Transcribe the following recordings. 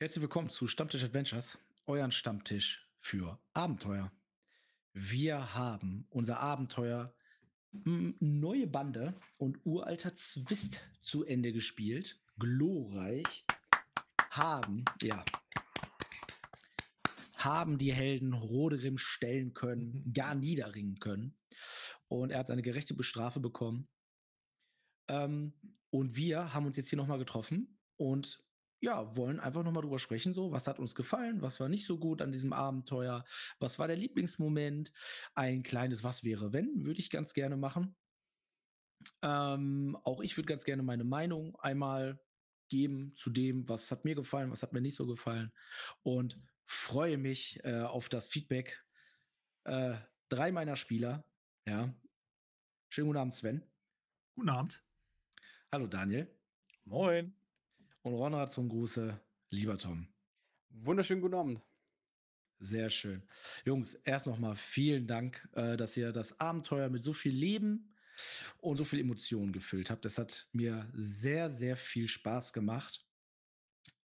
Herzlich willkommen zu Stammtisch Adventures, euren Stammtisch für Abenteuer. Wir haben unser Abenteuer m, Neue Bande und uralter Zwist zu Ende gespielt. Glorreich haben, ja, haben die Helden Roderim stellen können, gar niederringen können. Und er hat seine gerechte Bestrafe bekommen. Ähm, und wir haben uns jetzt hier nochmal getroffen und ja, wollen einfach nochmal drüber sprechen, so, was hat uns gefallen, was war nicht so gut an diesem Abenteuer, was war der Lieblingsmoment, ein kleines Was wäre, wenn, würde ich ganz gerne machen. Ähm, auch ich würde ganz gerne meine Meinung einmal geben zu dem, was hat mir gefallen, was hat mir nicht so gefallen und freue mich äh, auf das Feedback äh, drei meiner Spieler. Ja. Schönen guten Abend, Sven. Guten Abend. Hallo, Daniel. Moin. Und Ronald zum Gruße, lieber Tom. Wunderschönen guten Abend. Sehr schön. Jungs, erst nochmal vielen Dank, äh, dass ihr das Abenteuer mit so viel Leben und so viel Emotionen gefüllt habt. Das hat mir sehr, sehr viel Spaß gemacht.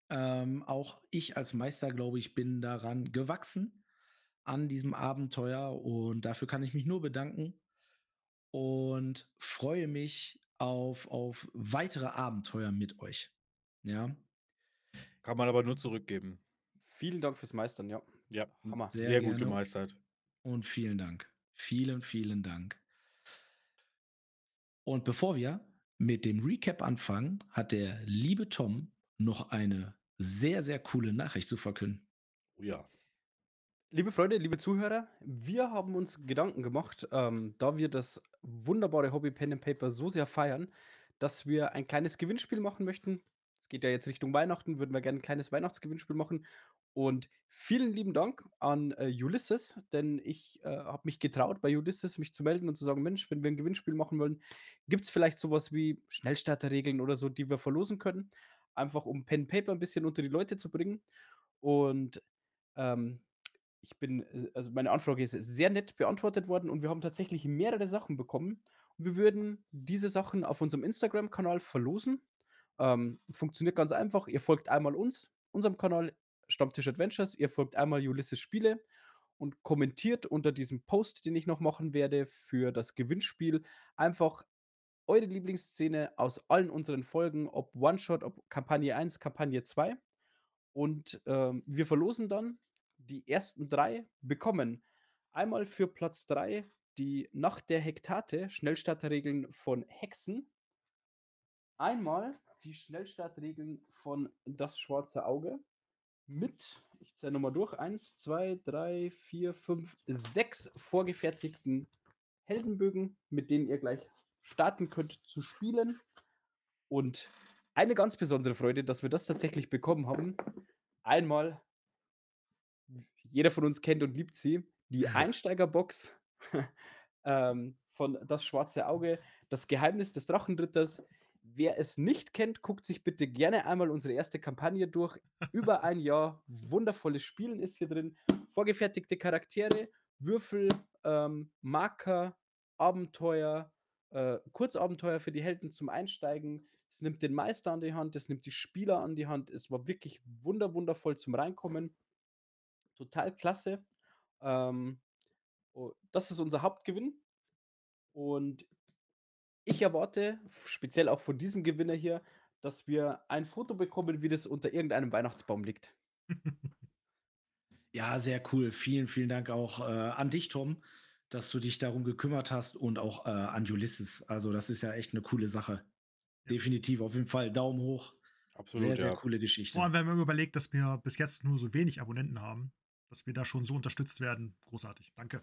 Ähm, auch ich als Meister, glaube ich, bin daran gewachsen an diesem Abenteuer und dafür kann ich mich nur bedanken und freue mich auf, auf weitere Abenteuer mit euch. Ja. Kann man aber nur zurückgeben. Vielen Dank fürs Meistern, ja. Ja, Hammer. sehr, Sehr gut gemeistert. Und vielen Dank. Vielen, vielen Dank. Und bevor wir mit dem Recap anfangen, hat der liebe Tom noch eine sehr, sehr coole Nachricht zu verkünden. Oh ja. Liebe Freunde, liebe Zuhörer, wir haben uns Gedanken gemacht, ähm, da wir das wunderbare Hobby Pen and Paper so sehr feiern, dass wir ein kleines Gewinnspiel machen möchten. Es geht ja jetzt Richtung Weihnachten, würden wir gerne ein kleines Weihnachtsgewinnspiel machen. Und vielen lieben Dank an äh, Ulysses, denn ich äh, habe mich getraut, bei Ulysses mich zu melden und zu sagen, Mensch, wenn wir ein Gewinnspiel machen wollen, gibt es vielleicht sowas wie Schnellstarterregeln oder so, die wir verlosen können, einfach um Pen Paper ein bisschen unter die Leute zu bringen. Und ähm, ich bin, äh, also meine Anfrage ist sehr nett beantwortet worden und wir haben tatsächlich mehrere Sachen bekommen. Und wir würden diese Sachen auf unserem Instagram-Kanal verlosen. Ähm, funktioniert ganz einfach. Ihr folgt einmal uns, unserem Kanal Stammtisch Adventures, ihr folgt einmal Ulysses Spiele und kommentiert unter diesem Post, den ich noch machen werde für das Gewinnspiel, einfach eure Lieblingsszene aus allen unseren Folgen, ob One-Shot, ob Kampagne 1, Kampagne 2. Und ähm, wir verlosen dann die ersten drei bekommen einmal für Platz 3 die Nacht der Hektate, Schnellstarterregeln von Hexen. Einmal die Schnellstartregeln von Das Schwarze Auge mit, ich zähle nochmal durch, 1, 2, 3, 4, 5, 6 vorgefertigten Heldenbögen, mit denen ihr gleich starten könnt zu spielen. Und eine ganz besondere Freude, dass wir das tatsächlich bekommen haben. Einmal jeder von uns kennt und liebt sie, die Einsteigerbox ähm, von Das Schwarze Auge, das Geheimnis des Drachenritters. Wer es nicht kennt, guckt sich bitte gerne einmal unsere erste Kampagne durch. Über ein Jahr wundervolles Spielen ist hier drin. Vorgefertigte Charaktere, Würfel, ähm, Marker, Abenteuer, äh, Kurzabenteuer für die Helden zum Einsteigen. Es nimmt den Meister an die Hand, es nimmt die Spieler an die Hand. Es war wirklich wunder, wundervoll zum Reinkommen total klasse. Ähm, oh, das ist unser Hauptgewinn. Und ich erwarte, speziell auch von diesem Gewinner hier, dass wir ein Foto bekommen, wie das unter irgendeinem Weihnachtsbaum liegt. Ja, sehr cool. Vielen, vielen Dank auch äh, an dich, Tom, dass du dich darum gekümmert hast und auch äh, an Ulysses. Also, das ist ja echt eine coole Sache. Definitiv, auf jeden Fall. Daumen hoch. Absolut. Sehr, sehr ja. coole Geschichte. Vor allem, wenn man überlegt, dass wir bis jetzt nur so wenig Abonnenten haben, dass wir da schon so unterstützt werden. Großartig. Danke.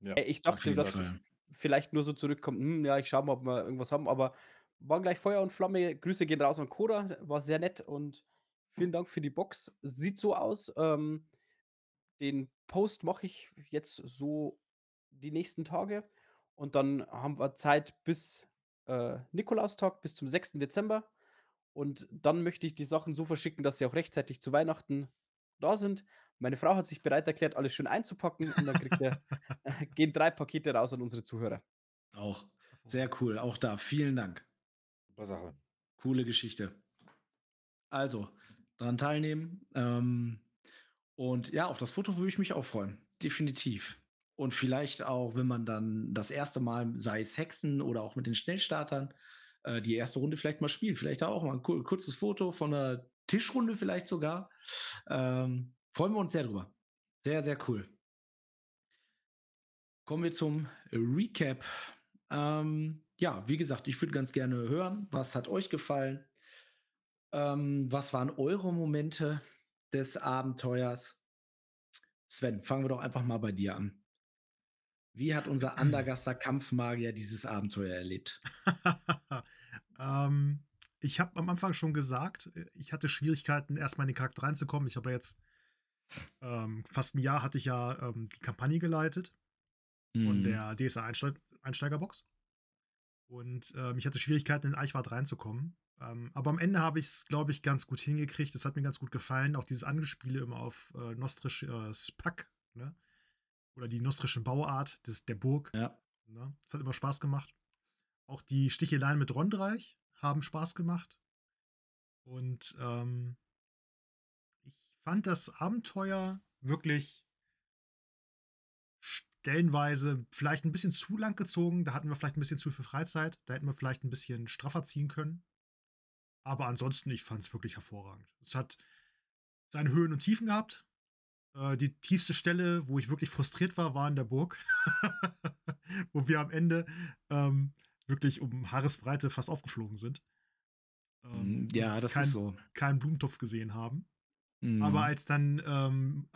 Ja, Ich dachte, dass. Vielleicht nur so zurückkommt, hm, ja, ich schaue mal, ob wir irgendwas haben, aber war gleich Feuer und Flamme. Grüße gehen raus an Koda, war sehr nett und vielen Dank für die Box. Sieht so aus. Ähm, den Post mache ich jetzt so die nächsten Tage und dann haben wir Zeit bis äh, Nikolaustag, bis zum 6. Dezember. Und dann möchte ich die Sachen so verschicken, dass sie auch rechtzeitig zu Weihnachten da sind. Meine Frau hat sich bereit erklärt, alles schön einzupacken und dann kriegt er, gehen drei Pakete raus an unsere Zuhörer. Auch sehr cool. Auch da vielen Dank. Super Sache. Coole Geschichte. Also, dran teilnehmen. Ähm, und ja, auf das Foto würde ich mich auch freuen. Definitiv. Und vielleicht auch, wenn man dann das erste Mal, sei es Hexen oder auch mit den Schnellstartern, äh, die erste Runde vielleicht mal spielt. Vielleicht auch mal ein kurzes Foto von einer Tischrunde vielleicht sogar. Ähm, freuen wir uns sehr drüber. Sehr, sehr cool. Kommen wir zum Recap. Ähm, ja, wie gesagt, ich würde ganz gerne hören, was hat euch gefallen? Ähm, was waren eure Momente des Abenteuers? Sven, fangen wir doch einfach mal bei dir an. Wie hat unser Andergaster Kampfmagier dieses Abenteuer erlebt? ähm, ich habe am Anfang schon gesagt, äh, ich hatte Schwierigkeiten, erstmal in den Charakter reinzukommen. Ich habe ja jetzt ähm, fast ein Jahr hatte ich ja ähm, die Kampagne geleitet von mhm. der DSA Einsteig Einsteigerbox. Und ähm, ich hatte Schwierigkeiten, in Eichwart reinzukommen. Ähm, aber am Ende habe ich es, glaube ich, ganz gut hingekriegt. Das hat mir ganz gut gefallen. Auch dieses Angespiele immer auf äh, Nostrisch äh, Spack, ne? Oder die nostrische Bauart des, der Burg. Ja. Ne? Das hat immer Spaß gemacht. Auch die Sticheleien mit Rondreich haben Spaß gemacht. Und ähm, fand das Abenteuer wirklich stellenweise vielleicht ein bisschen zu lang gezogen. Da hatten wir vielleicht ein bisschen zu viel Freizeit. Da hätten wir vielleicht ein bisschen straffer ziehen können. Aber ansonsten, ich fand es wirklich hervorragend. Es hat seine Höhen und Tiefen gehabt. Äh, die tiefste Stelle, wo ich wirklich frustriert war, war in der Burg. wo wir am Ende ähm, wirklich um Haaresbreite fast aufgeflogen sind. Ähm, ja, das kein, ist so. Keinen Blumentopf gesehen haben. Mhm. Aber als dann ähm,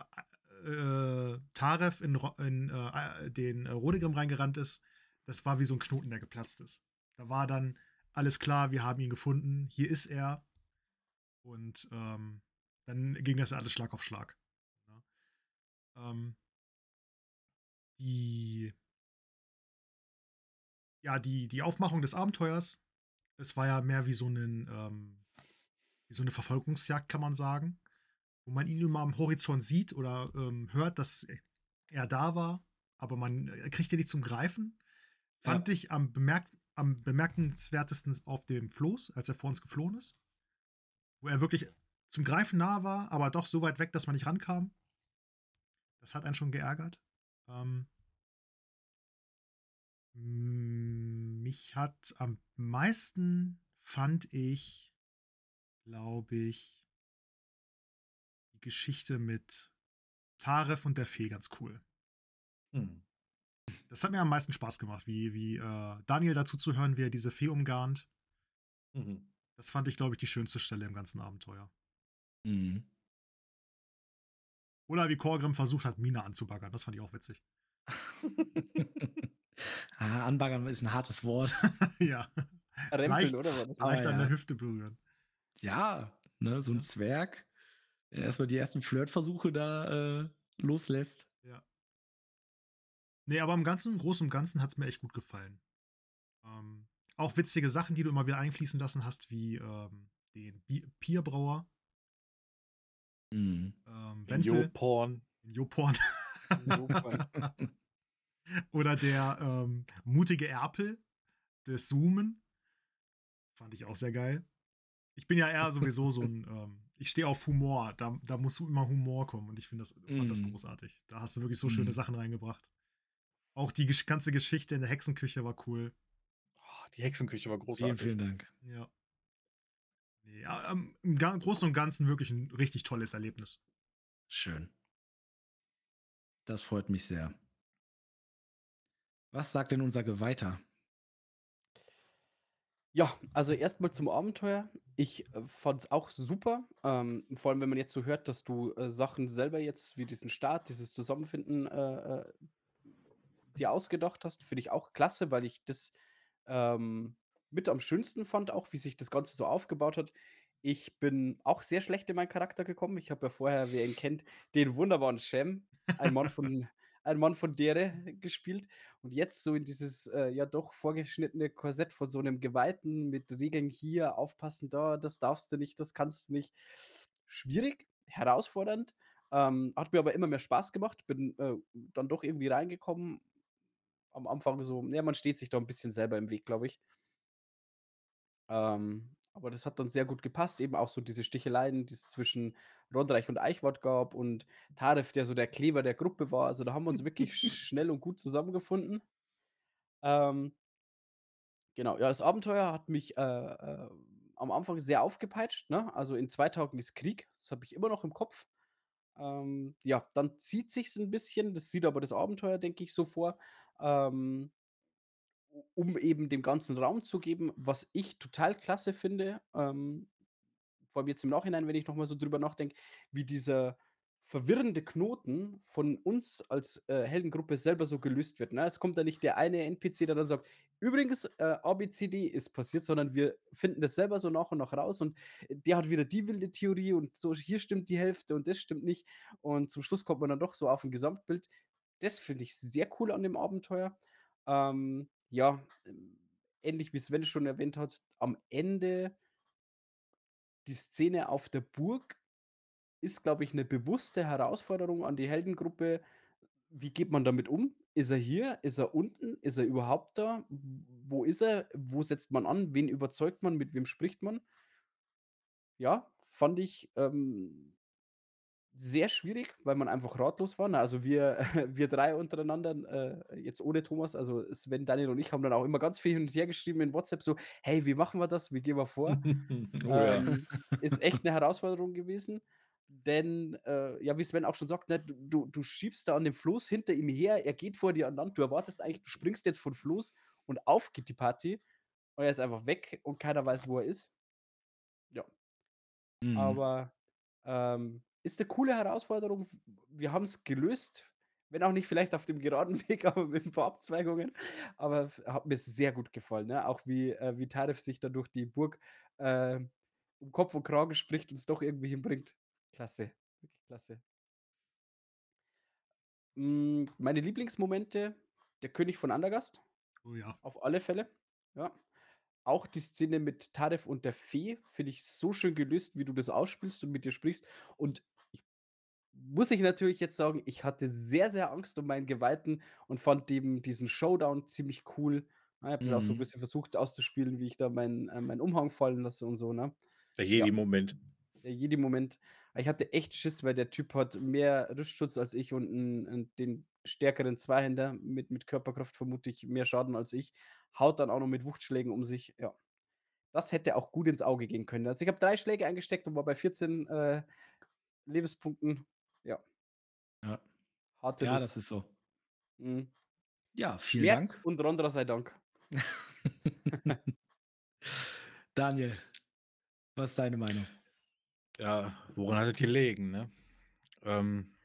äh, Taref in, in äh, den äh, Rodegrim reingerannt ist, das war wie so ein Knoten, der geplatzt ist. Da war dann alles klar, wir haben ihn gefunden, hier ist er. Und ähm, dann ging das alles Schlag auf Schlag. Ja. Ähm, die ja, die, die Aufmachung des Abenteuers, es war ja mehr wie so, einen, ähm, wie so eine Verfolgungsjagd, kann man sagen. Wo man ihn immer am Horizont sieht oder ähm, hört, dass er da war, aber man er kriegt ihn nicht zum Greifen. Fand ja. ich am, bemerk am bemerkenswertesten auf dem Floß, als er vor uns geflohen ist. Wo er wirklich zum Greifen nah war, aber doch so weit weg, dass man nicht rankam. Das hat einen schon geärgert. Ähm, mich hat am meisten, fand ich, glaube ich, die Geschichte mit Taref und der Fee ganz cool. Hm. Das hat mir am meisten Spaß gemacht, wie, wie äh, Daniel dazu zu hören, wie er diese Fee umgarnt. Mhm. Das fand ich, glaube ich, die schönste Stelle im ganzen Abenteuer. Mhm. Oder wie Korgrim versucht hat, Mina anzubaggern. Das fand ich auch witzig. ah, anbaggern ist ein hartes Wort. ja. Rempeln, leicht, oder was? Leicht ah, an ja. der Hüfte berühren. Ja, ne, so ein Zwerg, erstmal die ersten Flirtversuche da äh, loslässt. Ja. Nee, aber im Ganzen, Großen und Ganzen hat es mir echt gut gefallen. Ähm, auch witzige Sachen, die du immer wieder einfließen lassen hast, wie ähm, den Bierbrauer. Mhm. Ähm, Wenzel. Joporn. Joporn. Oder der ähm, mutige Erpel des Zoomen. Fand ich auch sehr geil. Ich bin ja eher sowieso so ein, ähm, ich stehe auf Humor. Da, da muss immer Humor kommen und ich finde das, fand mm. das mhm. großartig. Da hast du wirklich so mm. schöne Sachen reingebracht. Auch die ganze Geschichte in der Hexenküche war cool. Oh, die Hexenküche war großartig. Vielen, vielen Dank. Ja. Ja ähm, Im Großen und Ganzen wirklich ein richtig tolles Erlebnis. Schön. Das freut mich sehr. Was sagt denn unser Geweihter? Ja, also erstmal zum Abenteuer. Ich äh, es auch super. Ähm, vor allem, wenn man jetzt so hört, dass du äh, Sachen selber jetzt wie diesen Start, dieses Zusammenfinden äh, äh, dir ausgedacht hast, finde ich auch klasse, weil ich das ähm, mit am schönsten fand, auch wie sich das Ganze so aufgebaut hat. Ich bin auch sehr schlecht in meinen Charakter gekommen. Ich habe ja vorher, wer ihn kennt, den wunderbaren Shem, ein Mann von ein Mann von Dere gespielt und jetzt so in dieses äh, ja doch vorgeschnittene Korsett von so einem Geweihten mit Regeln hier, aufpassen da, das darfst du nicht, das kannst du nicht. Schwierig, herausfordernd, ähm, hat mir aber immer mehr Spaß gemacht, bin äh, dann doch irgendwie reingekommen. Am Anfang so, ja, man steht sich da ein bisschen selber im Weg, glaube ich. Ähm, aber das hat dann sehr gut gepasst. Eben auch so diese Sticheleien, die es zwischen Rodreich und Eichwart gab und Taref, der so der Kleber der Gruppe war. Also, da haben wir uns wirklich schnell und gut zusammengefunden. Ähm genau, ja, das Abenteuer hat mich, äh, äh, am Anfang sehr aufgepeitscht, ne? Also, in 2 Tagen ist Krieg, das habe ich immer noch im Kopf. Ähm, ja, dann zieht sich's 'n bisschen, das sieht aber das Abenteuer, denke ich, so vor, ähm, um eben dem Ganzen Raum zu geben, was ich total klasse finde, ähm, vor allem jetzt im Nachhinein, wenn ich noch mal so drüber nachdenke, wie dieser verwirrende Knoten von uns als, äh, Heldengruppe selber so gelöst wird, ne? Es kommt da nicht der eine NPC, der dann sagt: „Übrigens, äh, ABCD ist passiert“, sondern wir finden das selber so nach und nach raus und der hat wieder die wilde Theorie und so, hier stimmt die Hälfte und das stimmt nicht. Und zum Schluss kommt man dann doch so auf 'n Gesamtbild. Das finde ich sehr cool an dem Abenteuer. Ähm, ja, ähm, ähnlich wie Sven schon erwähnt hat, am Ende die Szene auf der Burg ist, glaube ich, 'ne bewusste Herausforderung an die Heldengruppe. Wie geht man damit um? Ist er hier? Ist er unten? Ist er überhaupt da? Wo ist er? Wo setzt man an? Wen überzeugt man? Mit wem spricht man? Ja, fand ich, ähm sehr schwierig, weil man einfach ratlos war, ne? Also, wir wir 3 untereinander, äh, jetzt ohne Thomas, also Sven, Daniel und ich haben dann auch immer ganz viel hin und her geschrieben in WhatsApp so: „Hey, wie machen wir das? Wie gehen wir vor?“ Oh. Ähm, ist echt 'ne Herausforderung gewesen, denn, äh, ja, wie Sven auch schon sagt, ne, du du du schiebst da an dem Floß hinter ihm her, er geht vor dir an Land. Du erwartest eigentlich, du springst jetzt von Floß und auf geht die Party und er ist einfach weg und keiner weiß, wo er ist. Ja. Mhm. Aber, ähm, ist 'ne coole Herausforderung. Wir haben's gelöst, wenn auch nicht vielleicht auf dem geraden Weg, aber mit 'n paar Abzweigungen. Aber hat mir sehr gut gefallen, ne? Auch wie äh, wie Taref sich da durch die Burg, äh, um Kopf und Kragen spricht und es doch irgendwie hinbringt. Klasse, wirklich klasse. Hm, meine Lieblingsmomente, der König von Andergast, Oh ja. auf alle Fälle, ja. Auch die Szene mit Taref und der Fee finde ich so schön gelöst, wie du das ausspielst und mit ihr sprichst. Und muss ich natürlich jetzt sagen, ich hatte sehr, sehr Angst um meinen Geweihten und fand eben diesen Showdown ziemlich cool. Ne, habe das auch so 'n Mhm. bisschen versucht auszuspielen, wie ich da meinen äh, meinen Umhang fallen lasse und so, ne? Der Ja. Jedi-Moment. Der Jedi-Moment. Ich hatte echt Schiss, weil der Typ hat mehr Richtschutz als ich und 'n 'n den stärkeren Zweihänder mit mit Körperkraft vermutlich mehr Schaden als ich. Haut dann auch noch mit Wuchtschlägen um sich, ja. Das hätte auch gut ins Auge gehen können. Also, ich habe 3 Schläge eingesteckt und war bei 14, äh, Lebenspunkten. Ja. Ja. Harte Ja, das ist so. Mhm. Ja, vielen Schmerz Dank. und Rondra sei Dank. Daniel, was ist deine Meinung? Ja, woran hat es gelegen, ne? Ähm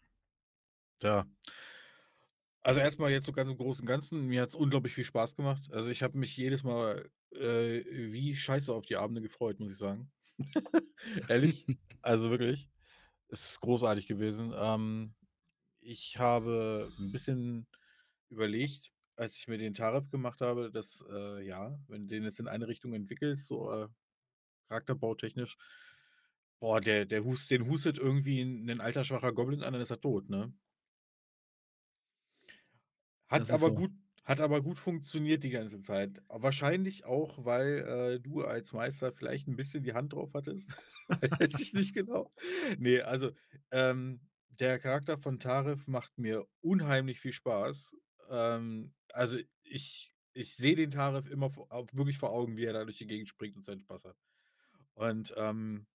ja. Also, erst mal jetzt so ganz im Großen und Ganzen, mir hat's unglaublich viel Spaß gemacht. Also, ich habe mich jedes Mal, äh, wie Scheiße auf die Abende gefreut, muss ich sagen. Ehrlich, also wirklich. Es ist großartig gewesen. Ähm, ich habe 'n bisschen überlegt, als ich mir den Tarif gemacht habe, dass, äh, ja, wenn du den jetzt in eine Richtung entwickelst, so, äh, charakterbautechnisch boah, der der hust den hustet irgendwie 'n 'nen alter, schwacher Goblin an, dann ist er tot, ne? Hat aber so. gut hat aber gut funktioniert die ganze Zeit. Wahrscheinlich auch, weil, äh, du als Meister vielleicht 'n bisschen die Hand drauf hattest. Weiß ich nicht genau. Ne, also, ähm, der Charakter von Tarif macht mir unheimlich viel Spaß. Ähm, also, ich ich sehe den Tarif immer wirklich vor Augen, wie er da durch die Gegend springt und seinen Spaß hat. Und, ähm,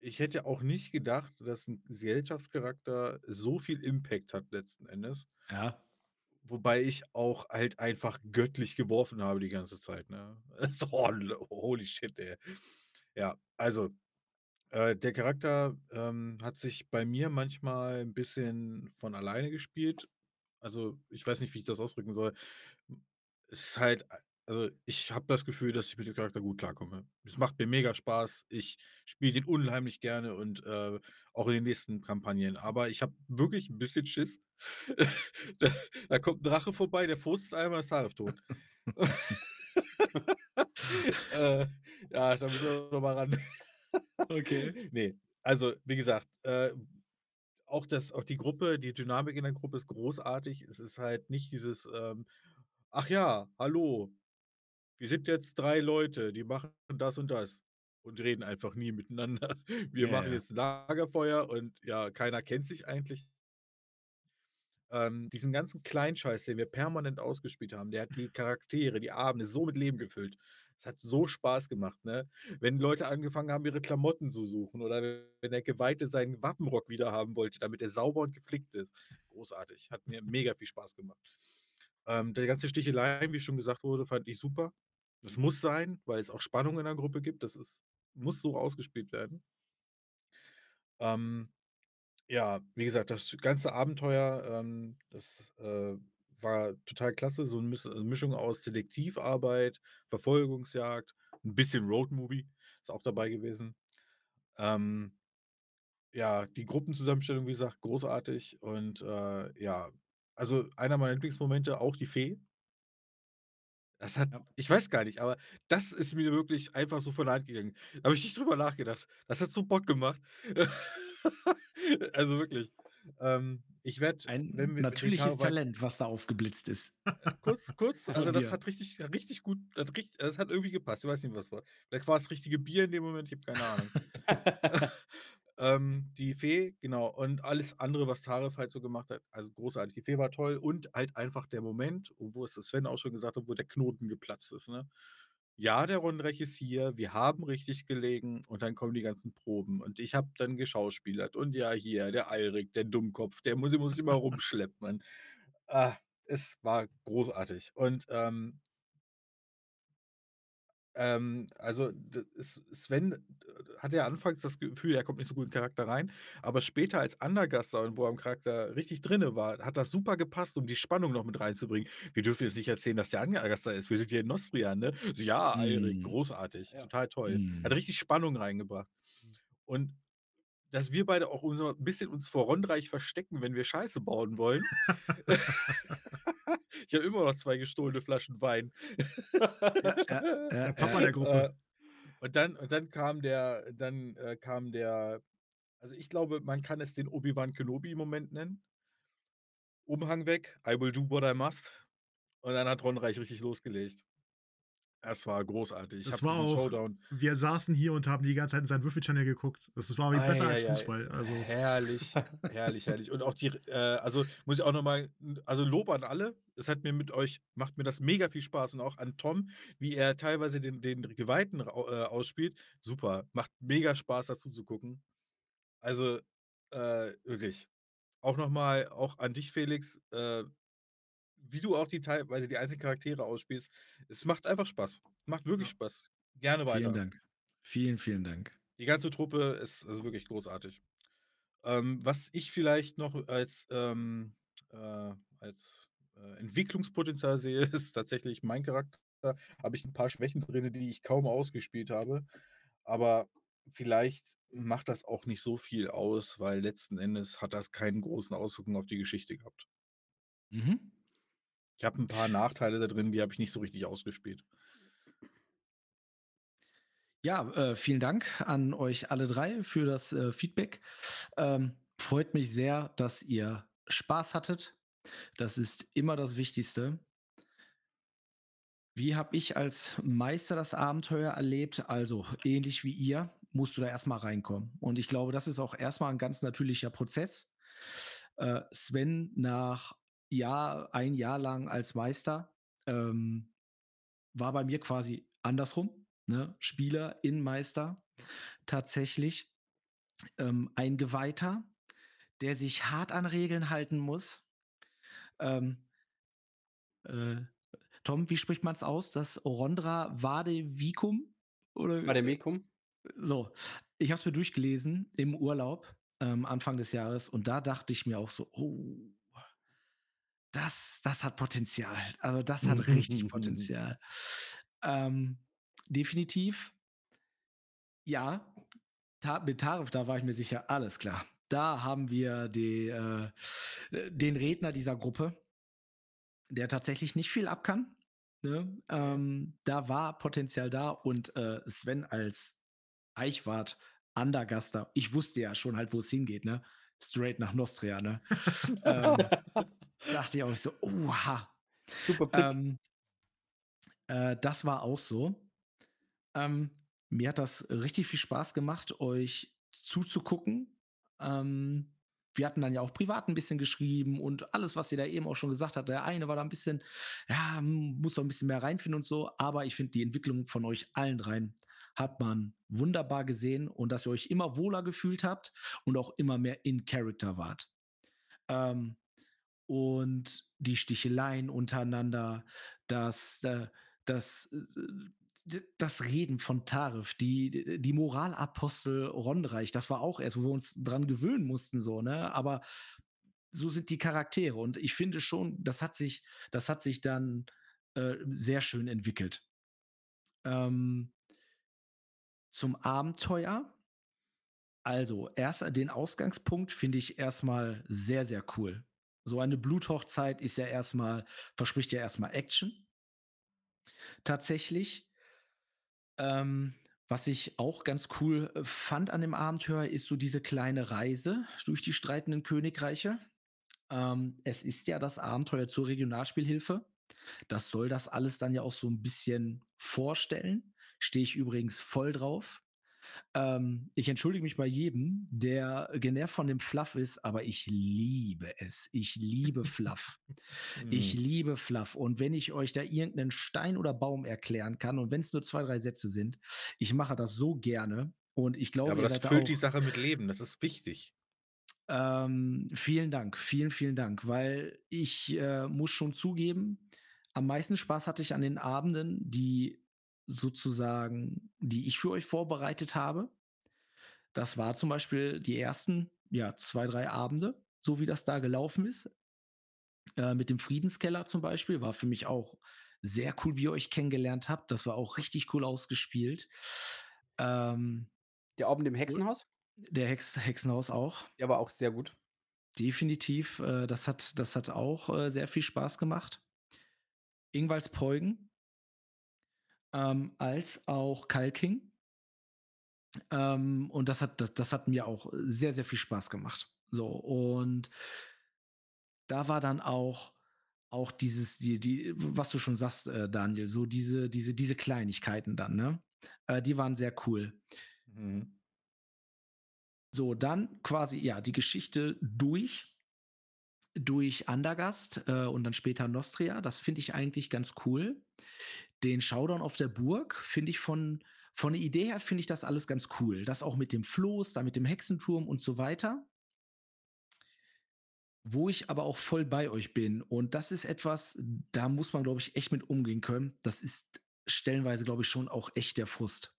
ich hätte auch nicht gedacht, dass 'n Gesellschaftscharakter so viel Impact hat letzten Endes. Ja. Wobei ich auch halt einfach göttlich geworfen habe die ganze Zeit, ne? So, hol holy shit, ey. Ja, also, äh, der Charakter, ähm, hat sich bei mir manchmal 'n bisschen von alleine gespielt. Also, ich weiß nicht, wie ich das ausdrücken soll. Es ist halt also, ich habe das Gefühl, dass ich mit dem Charakter gut klarkomme. Es macht mir mega Spaß. Ich spiele den unheimlich gerne und, äh, auch in den nächsten Kampagnen. Aber ich habe wirklich 'n bisschen Schiss. Da da kommt 'n Drache vorbei, der furzt einmal, ist Tarif tot. Äh, ja, da müssen wir noch mal ran. Okay. Ne, also, wie gesagt, äh, auch das auch die Gruppe die Dynamik in der Gruppe ist großartig. Es ist halt nicht dieses, ähm: „Ach ja, hallo, wir sind jetzt 3 Leute, die machen das und das.“ und reden einfach nie miteinander. Wir Ja, machen jetzt Lagerfeuer und ja, keiner kennt sich eigentlich. Ähm, diesen ganzen Kleinscheiß, den wir permanent ausgespielt haben, der hat die Charaktere, die Abende so mit Leben gefüllt. Es hat so Spaß gemacht, ne? Wenn Leute angefangen haben, ihre Klamotten zu suchen oder wenn der Geweihte seinen Wappenrock wieder haben wollte, damit er sauber und geflickt ist. Großartig, hat mir mega viel Spaß gemacht. Ähm, der ganze Sticheleien, wie schon gesagt wurde, fand ich super. Das muss sein, weil es auch Spannung in der Gruppe gibt. Das ist muss so ausgespielt werden. Ähm, ja, wie gesagt, das ganze Abenteuer, ähm, das, äh, war total klasse. So 'ne Mis äh, Mischung aus Detektivarbeit, Verfolgungsjagd, 'n bisschen Roadmovie ist auch dabei gewesen. Ähm, ja, die Gruppenzusammenstellung, wie gesagt, großartig und, äh, ja, also einer meiner Lieblingsmomente, auch die Fee. Das hat Ja. ich weiß gar nicht, aber das ist mir wirklich einfach so von der Hand gegangen. Da habe ich nicht drüber nachgedacht. Das hat so Bock gemacht. Also wirklich. Ähm, ich werde, Ein wenn wir natürliches wei Talent, was da aufgeblitzt ist. Äh, kurz kurz, also das hat richtig richtig gut das das hat irgendwie gepasst. Ich weiß nicht, was war. Vielleicht war es das richtige Bier in dem Moment, ich habe keine Ahnung. Ähm, die Fee, genau, und alles andere, was Taref halt so gemacht hat, also großartig. Die Fee war toll und halt einfach der Moment, wo es Sven auch schon gesagt hat, wo der Knoten geplatzt ist, ne? Ja, der Rundreich ist hier, wir haben richtig gelegen und dann kommen die ganzen Proben und ich habe dann geschauspielert und ja, hier, der Alrik, der Dummkopf, der muss muss immer rumschleppen ah, es war großartig und, ähm ähm, also, Sven d hatte ja anfangs das Gefühl, er kommt nicht so gut in 'n Charakter rein, aber später als Andergaster und wo er im Charakter richtig drinne war, hat das super gepasst, um die Spannung noch mit reinzubringen. Wir dürfen jetzt nicht erzählen, dass der Andergaster ist. Wir sind hier in Nostrian, ne? So: „Ja, Alrik, Mhm. großartig, Ja. total toll.“ Hat Mhm. richtig Spannung reingebracht. Und dass wir beide auch unser bisschen uns vor Rondreich verstecken, wenn wir Scheiße bauen wollen. Ich habe immer noch 2 gestohlene Flaschen Wein. Der Papa der Gruppe. Äh, und dann und dann kam der dann, äh, kam der also, ich glaube, man kann es den Obi-Wan Kenobi-Moment nennen. Umhang weg, I will do what I must. Und dann hat Rondreich richtig losgelegt. Es war großartig. Ich Das war auch Showdown wir saßen hier und haben die ganze Zeit in seinen Würfel-Channel geguckt. Das war wie besser als ei, ei. Fußball, also Herrlich, herrlich, herrlich. Und auch die äh, also, muss ich auch noch mal n also, Lob an alle. Es hat mir mit euch macht mir das mega viel Spaß und auch an Tom, wie er teilweise den den Geweihten äh, ausspielt. Super, macht mega Spaß, dazu zu gucken. Also, äh, wirklich. Auch noch mal auch an dich, Felix, äh, wie du auch die teilweise die einzelnen Charaktere ausspielst. Es macht einfach Spaß. Macht wirklich Ja. Spaß. Gerne Vielen weiter. Dank. Vielen, vielen Dank. Die ganze Truppe ist also wirklich großartig. Ähm, was ich vielleicht noch als, ähm, äh als, äh, Entwicklungspotenzial sehe, ist tatsächlich mein Charakter. Habe ich 'n paar Schwächen drinne, die ich kaum ausgespielt habe. Aber vielleicht macht das auch nicht so viel aus, weil letzten Endes hat das keinen großen Auswirkungen auf die Geschichte gehabt. Mhm. Ich habe 'n paar Nachteile da drin, die habe ich nicht so richtig ausgespielt. Ja, äh, vielen Dank an euch alle 3 für das, äh, Feedback. Ähm, freut mich sehr, dass ihr Spaß hattet. Das ist immer das Wichtigste. Wie habe ich als Meister das Abenteuer erlebt? Also, ähnlich wie ihr, musst du da erst mal reinkommen. Und ich glaube, das ist auch erst mal 'n ganz natürlicher Prozess. Äh, Sven nach Jahr 1 Jahr lang als Meister, ähm, war bei mir quasi andersrum, ne? Spieler in Meister. Tatsächlich, ähm, ein Geweihter, der sich hart an Regeln halten muss. Ähm äh, Tom, wie spricht man's aus? Das Orondra Vadevicum? Oder, äh Vademecum? so. Ich habe es mir durchgelesen im Urlaub, ähm, Anfang des Jahres und da dachte ich mir auch so: „Oh, das das hat Potenzial.“ Also, das hat richtig Potenzial. Ähm, definitiv ja, Ta mit Tarif, da war ich mir sicher, alles klar. Da haben wir die, äh äh, den Redner dieser Gruppe der tatsächlich nicht viel ab kann, ne? Ähm, da war Potenzial da und, äh, Sven als Eichwart, Andergaster ich wusste ja schon halt, wo's hingeht, ne? Straight nach Nostria, ne? Ähm, dachte ich auch so: „Oha.“ Super Pick. Ähm, äh, das war auch so. Ähm mir hat das richtig viel Spaß gemacht, euch zuzugucken. Ähm, wir hatten dann ja auch privat ein bisschen geschrieben und alles, was ihr da eben auch schon gesagt habt. Der eine war da ein bisschen, ja, muss noch ein bisschen mehr reinfinden und so. Aber ich finde die Entwicklung von euch allen dreien hat man wunderbar gesehen und dass ihr euch immer wohler gefühlt habt und auch immer mehr in Character wart. Ähm, und die Sticheleien untereinander, das, äh, das, äh, das Reden von Tarif, die, die Moralapostel Rondreich, das war auch erst, wo wir uns dran gewöhnen mussten, so, ne? Aber so sind die Charaktere. Und ich finde schon, das hat sich, das hat sich dann äh, sehr schön entwickelt. Ähm, zum Abenteuer. Also, erst den Ausgangspunkt finde ich erstmal sehr, sehr cool. So eine Bluthochzeit ist ja erstmal, verspricht ja erstmal Action. Tatsächlich. Ähm, was ich auch ganz cool äh, fand an dem Abenteuer, ist so diese kleine Reise durch die streitenden Königreiche. Ähm, es ist ja das Abenteuer zur Regionalspielhilfe. Das soll das alles dann ja auch so ein bisschen vorstellen. Stehe ich übrigens voll drauf. Ähm, ich entschuldige mich bei jedem, der genervt von dem Fluff ist, aber ich liebe es. Ich liebe Fluff. ich Mhm. liebe Fluff. Und wenn ich euch da irgendeinen Stein oder Baum erklären kann und wenn es nur zwei, drei Sätze sind, ich mache das so gerne. Und ich Ja, glaube, aber ihr das füllt die auch. Sache mit Leben, das ist wichtig. Ähm, vielen Dank, vielen, vielen Dank, weil ich äh, muss schon zugeben, am meisten Spaß hatte ich an den Abenden, die sozusagen, die ich für euch vorbereitet habe. Das war zum Beispiel die ersten, ja, zwei, drei Abende, so wie das da gelaufen ist. Äh, mit dem Friedenskeller zum Beispiel war für mich auch sehr cool, wie ihr euch kennengelernt habt. Das war auch richtig cool ausgespielt. Ähm, Der Abend im Hexenhaus, der Hex Hexenhaus auch. der war auch sehr gut. Definitiv. Äh, das, hat, das hat auch äh, sehr viel Spaß gemacht. Ingwals Peugen, ähm, als auch Kalking. Ähm, und das hat, das, das hat mir auch sehr, sehr viel Spaß gemacht. So, und da war dann auch, auch dieses, die, die, was du schon sagst, äh, Daniel, so diese, diese, diese Kleinigkeiten dann, ne? Äh, die waren sehr cool. Mhm. So, dann quasi, ja, die Geschichte durch, durch Andergast äh, und dann später Nostria. Das finde ich eigentlich ganz cool. Den Showdown auf der Burg finde ich von, von der Idee her finde ich das alles ganz cool. Das auch mit dem Floß, da mit dem Hexenturm und so weiter. Wo ich aber auch voll bei euch bin. Und das ist etwas, da muss man, glaube ich, echt mit umgehen können. Das ist stellenweise, glaube ich, schon auch echt der Frust.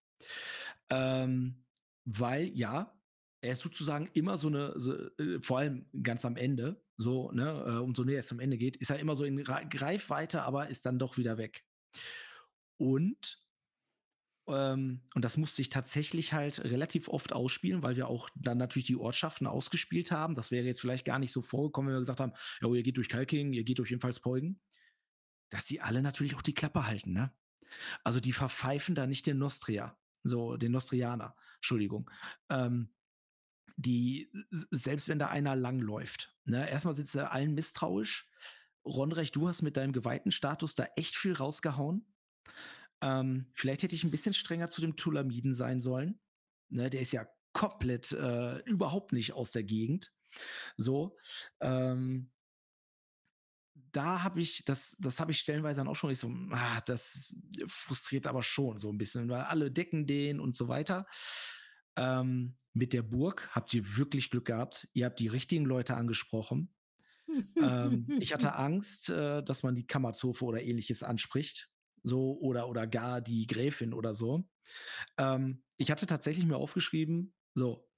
Ähm, weil, ja, er ist sozusagen immer so eine, so, äh, vor allem ganz am Ende, so, ne, äh, umso näher es zum Ende geht, ist er immer so in Greifweite, aber ist dann doch wieder weg. Und, ähm, und das musste ich tatsächlich halt relativ oft ausspielen, weil wir auch dann natürlich die Ortschaften ausgespielt haben. Das wäre jetzt vielleicht gar nicht so vorgekommen, wenn wir gesagt haben, ja, ihr geht durch Kalking, ihr geht durch jedenfalls Peugen. Dass die alle natürlich auch die Klappe halten, ne? Also die verpfeifen da nicht den Nostria, so den Nostrianer, Entschuldigung. Ähm, die, selbst wenn da einer langläuft, ne, erstmal sind sie allen misstrauisch. Ronrecht, du hast mit deinem geweihten Status da echt viel rausgehauen. Ähm, vielleicht hätte ich ein bisschen strenger zu dem Tulamiden sein sollen. Ne, der ist ja komplett äh, überhaupt nicht aus der Gegend. So. Ähm, da habe ich, das, das habe ich stellenweise dann auch schon nicht so, ah, das frustriert aber schon so ein bisschen, weil alle decken den und so weiter. Ähm, mit der Burg habt ihr wirklich Glück gehabt. Ihr habt die richtigen Leute angesprochen. ähm, ich hatte Angst, äh, dass man die Kammerzofe oder ähnliches anspricht. So, oder, oder gar die Gräfin oder so. Ähm, ich hatte tatsächlich mir aufgeschrieben, so,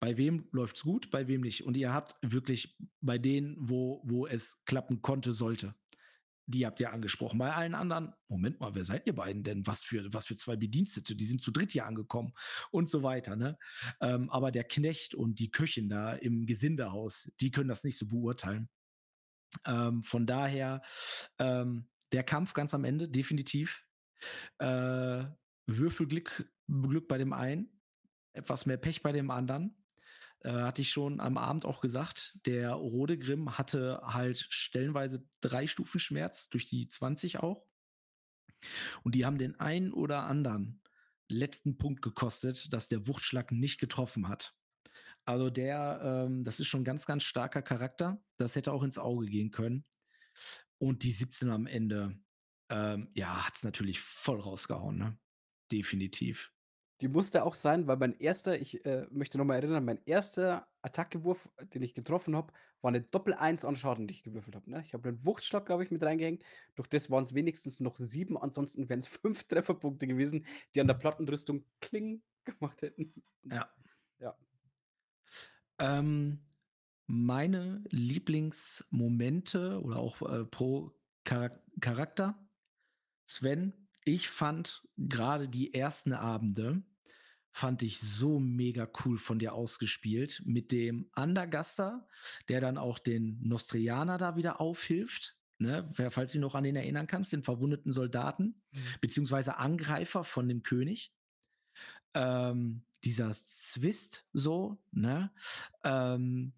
bei wem läuft's gut, bei wem nicht. Und ihr habt wirklich bei denen, wo, wo es klappen konnte, sollte. Die habt ihr angesprochen. Bei allen anderen, Moment mal, wer seid ihr beiden denn? Was für, was für zwei Bedienstete? Die sind zu dritt hier angekommen und so weiter. Ne? Ähm, aber der Knecht und die Köchin da im Gesindehaus, die können das nicht so beurteilen. Ähm, von daher, ähm, der Kampf ganz am Ende, definitiv. Äh, Würfelglück Glück bei dem einen, etwas mehr Pech bei dem anderen. Äh, hatte ich schon am Abend auch gesagt, der Rodegrim hatte halt stellenweise drei Stufen Schmerz durch die 20 auch. Und die haben den einen oder anderen letzten Punkt gekostet, dass der Wuchtschlag nicht getroffen hat. Also der, ähm, das ist schon ein ganz, ganz starker Charakter. Das hätte auch ins Auge gehen können. Und die 17 am Ende, ähm, ja, hat es natürlich voll rausgehauen, ne? Definitiv. Die musste auch sein, weil mein erster ich, äh, möchte noch mal erinnern, mein erster Attackewurf, den ich getroffen habe, war 'ne Doppel-Eins an Schaden, die ich gewürfelt habe, ne? Ich habe 'nen Wuchtschlag, glaube ich, mit reingehängt. Durch das waren es wenigstens noch 7, ansonsten wären es 5 Trefferpunkte gewesen, die an der Plattenrüstung Kling gemacht hätten. Ja. Ja. Ähm, meine Lieblingsmomente oder auch, äh, pro Charak Charakter, Sven, ich fand gerade die ersten Abende fand ich so mega cool von dir ausgespielt mit dem Andergaster, der dann auch den Nostrianer da wieder aufhilft, ne? falls du dich noch an den erinnern kannst, den verwundeten Soldaten, Mhm. beziehungsweise Angreifer von dem König. Ähm, dieser Zwist so, ne? Ähm,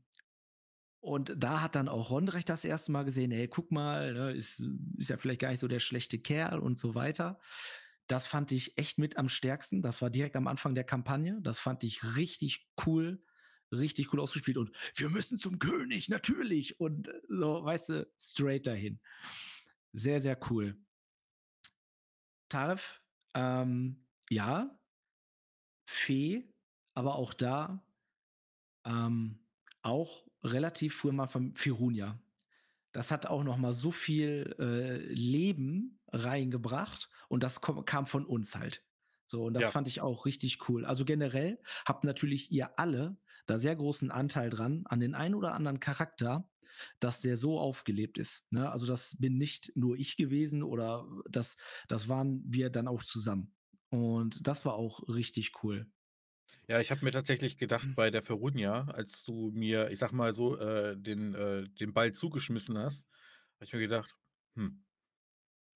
und da hat dann auch Rondrecht das erste Mal gesehen, hey, guck mal, ne, ist, ist ja vielleicht gar nicht so der schlechte Kerl und so weiter. Das fand ich echt mit am stärksten. Das war direkt am Anfang der Kampagne. Das fand ich richtig cool, richtig cool ausgespielt. Und wir müssen zum König, natürlich. Und so, weißt du, straight dahin. Sehr, sehr cool. Tarif, ähm, ja, Fee, aber auch da ähm, auch relativ früh mal von Firunia. Das hat auch noch mal so viel äh, Leben reingebracht und das kam von uns halt. So, und das Ja. fand ich auch richtig cool. Also generell habt natürlich ihr alle da sehr großen Anteil dran, an den einen oder anderen Charakter, dass der so aufgelebt ist. Ne? Also das bin nicht nur ich gewesen oder das, das waren wir dann auch zusammen. Und das war auch richtig cool. Ja, ich habe mir tatsächlich gedacht Mhm. bei der Ferunia, als du mir, ich sag mal so, äh, den, äh, den Ball zugeschmissen hast, habe ich mir gedacht, hm,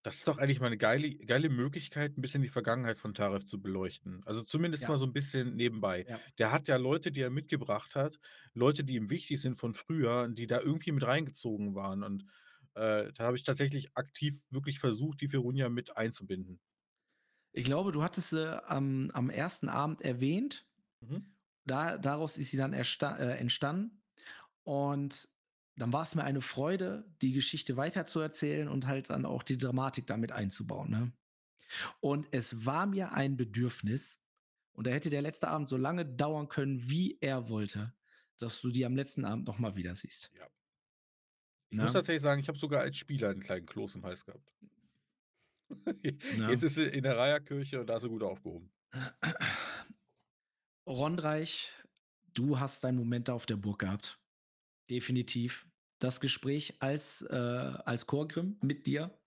das ist doch eigentlich mal eine geile, geile Möglichkeit, ein bisschen die Vergangenheit von Taref zu beleuchten. Also zumindest Ja. mal so ein bisschen nebenbei. Ja. Der hat ja Leute, die er mitgebracht hat, Leute, die ihm wichtig sind von früher, die da irgendwie mit reingezogen waren. Und äh, da habe ich tatsächlich aktiv wirklich versucht, die Ferunia mit einzubinden. Ich glaube, du hattest sie am, am ersten Abend erwähnt. Mhm. Da, daraus ist sie dann äh, entstanden. Und dann war es mir eine Freude, die Geschichte weiterzuerzählen und halt dann auch die Dramatik damit einzubauen. Ne? Und es war mir ein Bedürfnis, und da hätte der letzte Abend so lange dauern können, wie er wollte, dass du die am letzten Abend nochmal wieder siehst. Ja. Ich muss Ne? tatsächlich sagen, ich habe sogar als Spieler einen kleinen Kloß im Hals gehabt. Ja. Jetzt ist sie in der Reiherkirche und da ist sie gut aufgehoben. Rondreich, du hast deinen Moment da auf der Burg gehabt. Definitiv. Das Gespräch als, äh, als Chorgrim mit dir.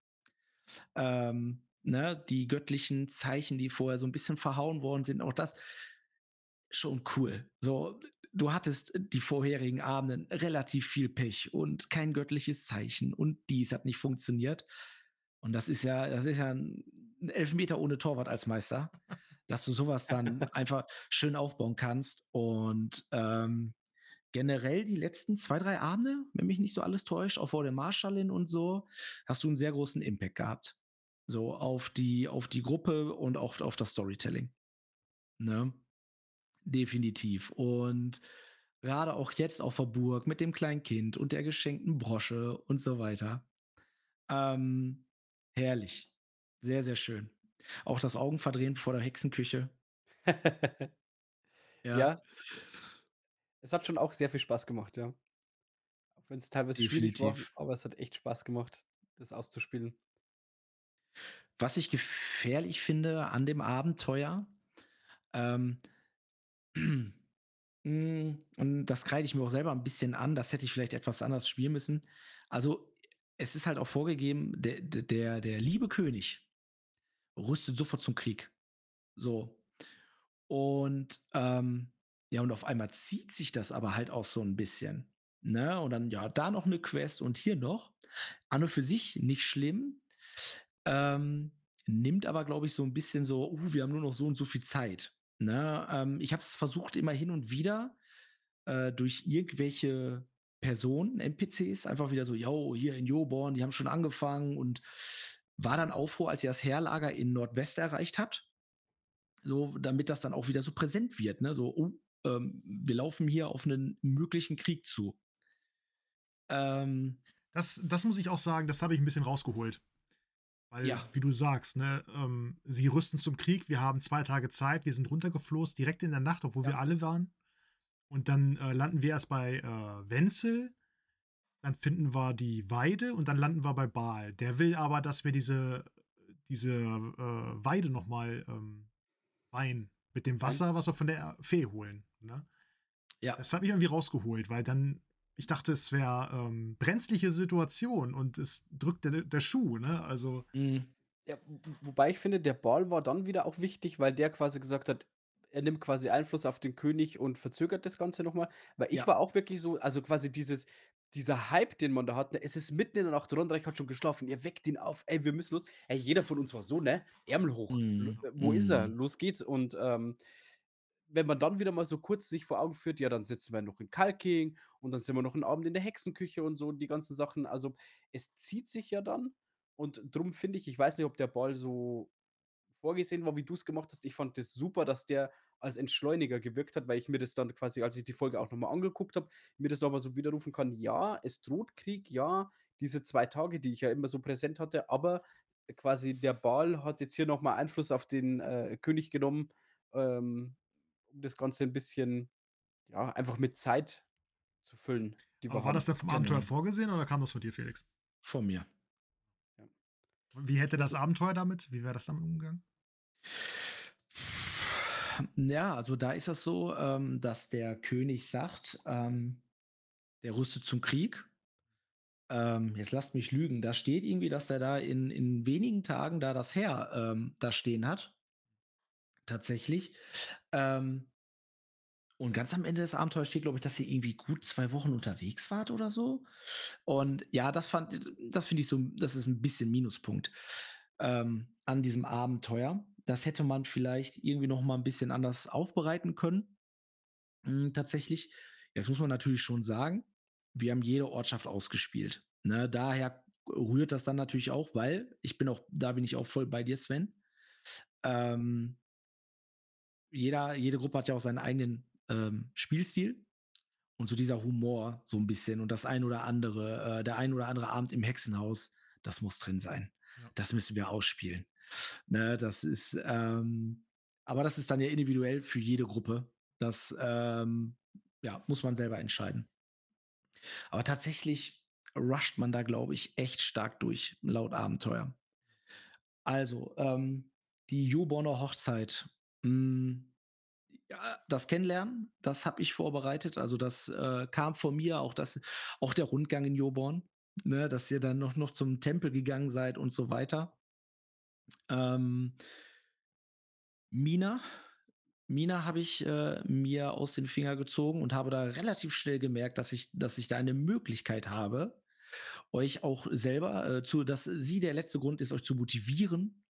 Ähm, ne, die göttlichen Zeichen, die vorher so ein bisschen verhauen worden sind, auch das schon cool. So, du hattest die vorherigen Abenden relativ viel Pech und kein göttliches Zeichen und dies hat nicht funktioniert. Und das ist ja, das ist ja ein Elfmeter ohne Torwart als Meister, dass du sowas dann einfach schön aufbauen kannst. Und ähm, generell die letzten zwei, drei Abende, wenn mich nicht so alles täuscht, auch vor der Marschallin und so, hast du einen sehr großen Impact gehabt. So auf die, auf die Gruppe und auch auf das Storytelling. Ne? Definitiv. Und gerade auch jetzt auf der Burg mit dem kleinen Kind und der geschenkten Brosche und so weiter. Ähm, herrlich. Sehr, sehr schön. Auch das Augenverdrehen vor der Hexenküche. Ja, Ja, es hat schon auch sehr viel Spaß gemacht, ja. Auch wenn es teilweise schwierig war, Definitiv. aber es hat echt Spaß gemacht, das auszuspielen. Was ich gefährlich finde an dem Abenteuer, ähm, mm, und das kreide ich mir auch selber ein bisschen an, das hätte ich vielleicht etwas anders spielen müssen. Also, es ist halt auch vorgegeben, der, der, der liebe König rüstet sofort zum Krieg. So. Und ähm, ja, und auf einmal zieht sich das aber halt auch so ein bisschen. Ne? Und dann, ja, da noch eine Quest und hier noch. An und für sich nicht schlimm. Ähm, nimmt aber, glaube ich, so ein bisschen so, uh, wir haben nur noch so und so viel Zeit. Ne? Ähm, ich habe es versucht, immer hin und wieder äh, durch irgendwelche Personen, NPCs, einfach wieder so, yo, hier in Joborn, die haben schon angefangen und war dann auch froh, als ihr das Heerlager in Nordwest erreicht habt. So, damit das dann auch wieder so präsent wird, ne? So, oh, ähm, wir laufen hier auf einen möglichen Krieg zu. Ähm, Das, das muss ich auch sagen, das habe ich ein bisschen rausgeholt. Weil, Ja. wie du sagst, ne, ähm, sie rüsten zum Krieg, wir haben zwei Tage Zeit, wir sind runtergeflossen, direkt in der Nacht, obwohl Ja. wir alle waren. Und dann äh, landen wir erst bei äh, Wenzel, dann finden wir die Weide und dann landen wir bei Baal. Der will aber, dass wir diese, diese äh, Weide nochmal ähm, weihen. Mit dem Wasser, was wir von der Fee holen. Ne? ja. Das habe ich irgendwie rausgeholt, weil dann, ich dachte, es wäre ähm, brenzliche Situation und es drückt der, der Schuh, ne? Also, Mhm. Ja, wobei ich finde, der Ball war dann wieder auch wichtig, weil der quasi gesagt hat, er nimmt quasi Einfluss auf den König und verzögert das Ganze nochmal. Weil ich Ja. war auch wirklich so, also quasi dieses, dieser Hype, den man da hat, ne, es ist mitten in der Nacht, Rondreich hat schon geschlafen, ihr weckt ihn auf, ey, wir müssen los. Ey, jeder von uns war so, ne? Ärmel hoch. Äh, Wo ist er? Mhm. Los geht's. Und ähm, wenn man dann wieder mal so kurz sich vor Augen führt, ja, dann sitzen wir noch in Kalking und dann sind wir noch einen Abend in der Hexenküche und so und die ganzen Sachen. Also es zieht sich ja dann und drum finde ich, ich weiß nicht, ob der Ball so vorgesehen war, wie du es gemacht hast. Ich fand das super, dass der als Entschleuniger gewirkt hat, weil ich mir das dann quasi, als ich die Folge auch nochmal angeguckt habe, mir das nochmal so widerrufen kann, ja, es droht Krieg, ja, diese zwei Tage, die ich ja immer so präsent hatte, aber quasi der Ball hat jetzt hier nochmal Einfluss auf den äh, König genommen, ähm, um das Ganze ein bisschen, ja, einfach mit Zeit zu füllen, aber war das denn vom Abenteuer Genau. vorgesehen oder kam das von dir, Felix? Von mir. Wie hätte das Das- Abenteuer damit? Wie wäre das damit umgegangen? Ja, also da ist es so, ähm, dass der König sagt, ähm, der rüstet zum Krieg. Ähm, jetzt lasst mich lügen. Da steht irgendwie, dass er da in, in wenigen Tagen da das Heer ähm, da stehen hat. Tatsächlich. Ähm, und ganz am Ende des Abenteuers steht, glaube ich, dass ihr irgendwie gut zwei Wochen unterwegs wart oder so. Und ja, das fand, das finde ich so, das ist ein bisschen Minuspunkt ähm, an diesem Abenteuer. Das hätte man vielleicht irgendwie noch mal ein bisschen anders aufbereiten können. Mm, tatsächlich. Jetzt muss man natürlich schon sagen, wir haben jede Ortschaft ausgespielt. Ne, daher rührt das dann natürlich auch, weil ich bin auch, da bin ich auch voll bei dir, Sven. Ähm, jeder, jede Gruppe hat ja auch seinen eigenen ähm, Spielstil und so dieser Humor so ein bisschen und das ein oder andere, äh, der ein oder andere Abend im Hexenhaus, das muss drin sein. Ja. Das müssen wir ausspielen. Ne, das ist, ähm, aber das ist dann ja individuell für jede Gruppe. Das ähm, ja, muss man selber entscheiden. Aber tatsächlich rusht man da, glaube ich, echt stark durch, laut Abenteuer. Also, ähm, die Juborner Hochzeit. mh, ja, das Kennenlernen, das habe ich vorbereitet. Also, das äh, kam von mir, auch, das, auch der Rundgang in Joborn, ne, dass ihr dann noch, noch zum Tempel gegangen seid und so weiter. Ähm, Mina, Mina habe ich äh, mir aus den Finger gezogen und habe da relativ schnell gemerkt, dass ich, dass ich da eine Möglichkeit habe, euch auch selber äh, zu, dass sie der letzte Grund ist, euch zu motivieren,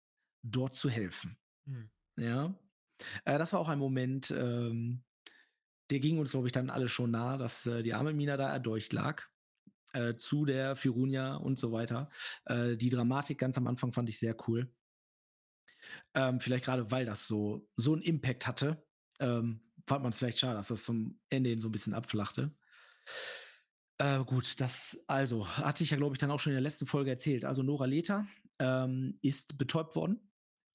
dort zu helfen. Hm. Ja. Äh, das war auch ein Moment, ähm, der ging uns, glaube ich, dann alle schon nah, dass äh, die arme Mina da erdolcht lag. Äh, zu der Firunia und so weiter. Äh, die Dramatik ganz am Anfang fand ich sehr cool. Ähm, vielleicht gerade, weil das so, so einen Impact hatte. Ähm, fand man es vielleicht schade, dass das zum Ende hin so ein bisschen abflachte. Äh, gut, das, also, hatte ich ja, glaube ich, dann auch schon in der letzten Folge erzählt. Also, Nora Leta ähm, ist betäubt worden.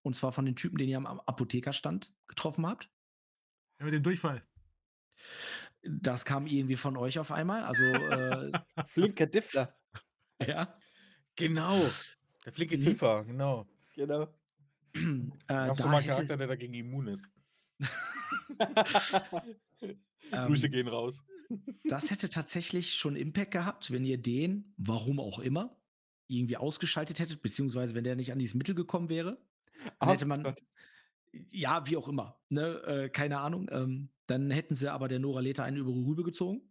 Und zwar von den Typen, den ihr am Apothekerstand getroffen habt. Ja, mit dem Durchfall. Das kam irgendwie von euch auf einmal. Also, äh, Flinker Diffler. ja. Genau. Der flinke. Kiffer, genau. Genau. Äh, Auch so mal ein hätte, Charakter, der dagegen immun ist. ähm, Grüße gehen raus. das hätte tatsächlich schon Impact gehabt, wenn ihr den, warum auch immer, irgendwie ausgeschaltet hättet, beziehungsweise wenn der nicht an dieses Mittel gekommen wäre. Dann hätte man, ja, wie auch immer, ne, äh, keine Ahnung. Ähm, dann hätten sie aber der Nora Leta einen über die Rübe gezogen.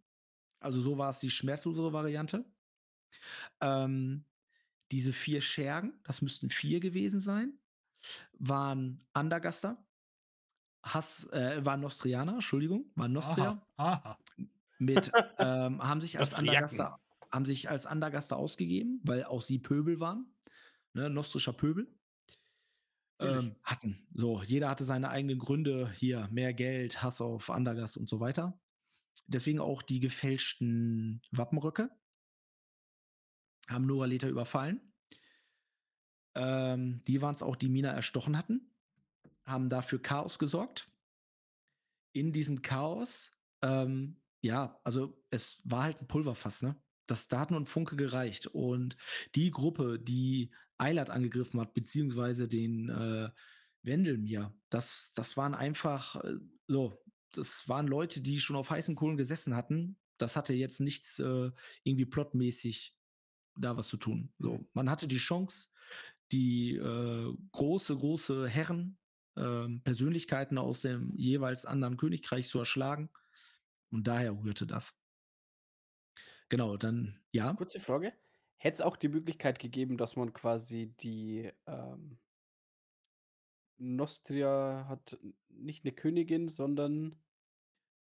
Also so war es die schmerzlosere Variante. Ähm, diese vier Schergen, das müssten vier gewesen sein, waren Andergaster, Hass, äh, waren Nostrianer, Entschuldigung, waren Nostria Aha. Aha. mit, ähm, haben sich als. Andergaster, haben sich als Andergaster ausgegeben, weil auch sie Pöbel waren, ne, nostrischer Pöbel. ähm, hatten. So, jeder hatte seine eigenen Gründe. Hier mehr Geld, Hass auf Andergast und so weiter. Deswegen auch die gefälschten Wappenröcke. Haben Nogaleta überfallen. Ähm, die waren es auch, die Mina erstochen hatten. Haben dafür Chaos gesorgt. In diesem Chaos, ähm, ja, also es war halt ein Pulverfass, ne? Das, da hat nur ein Funke gereicht. Und die Gruppe, die Eilert angegriffen hat, beziehungsweise den äh, Wendelmir, das, das waren einfach äh, so, das waren Leute, die schon auf heißen Kohlen gesessen hatten. Das hatte jetzt nichts äh, irgendwie plotmäßig da was zu tun. So, man hatte die Chance, die äh, große, große Herren, äh, Persönlichkeiten aus dem jeweils anderen Königreich zu erschlagen. Und daher rührte das. Genau, dann, ja. Kurze Frage. Hätte es auch die Möglichkeit gegeben, dass man quasi die ähm, Nostria hat nicht eine Königin, sondern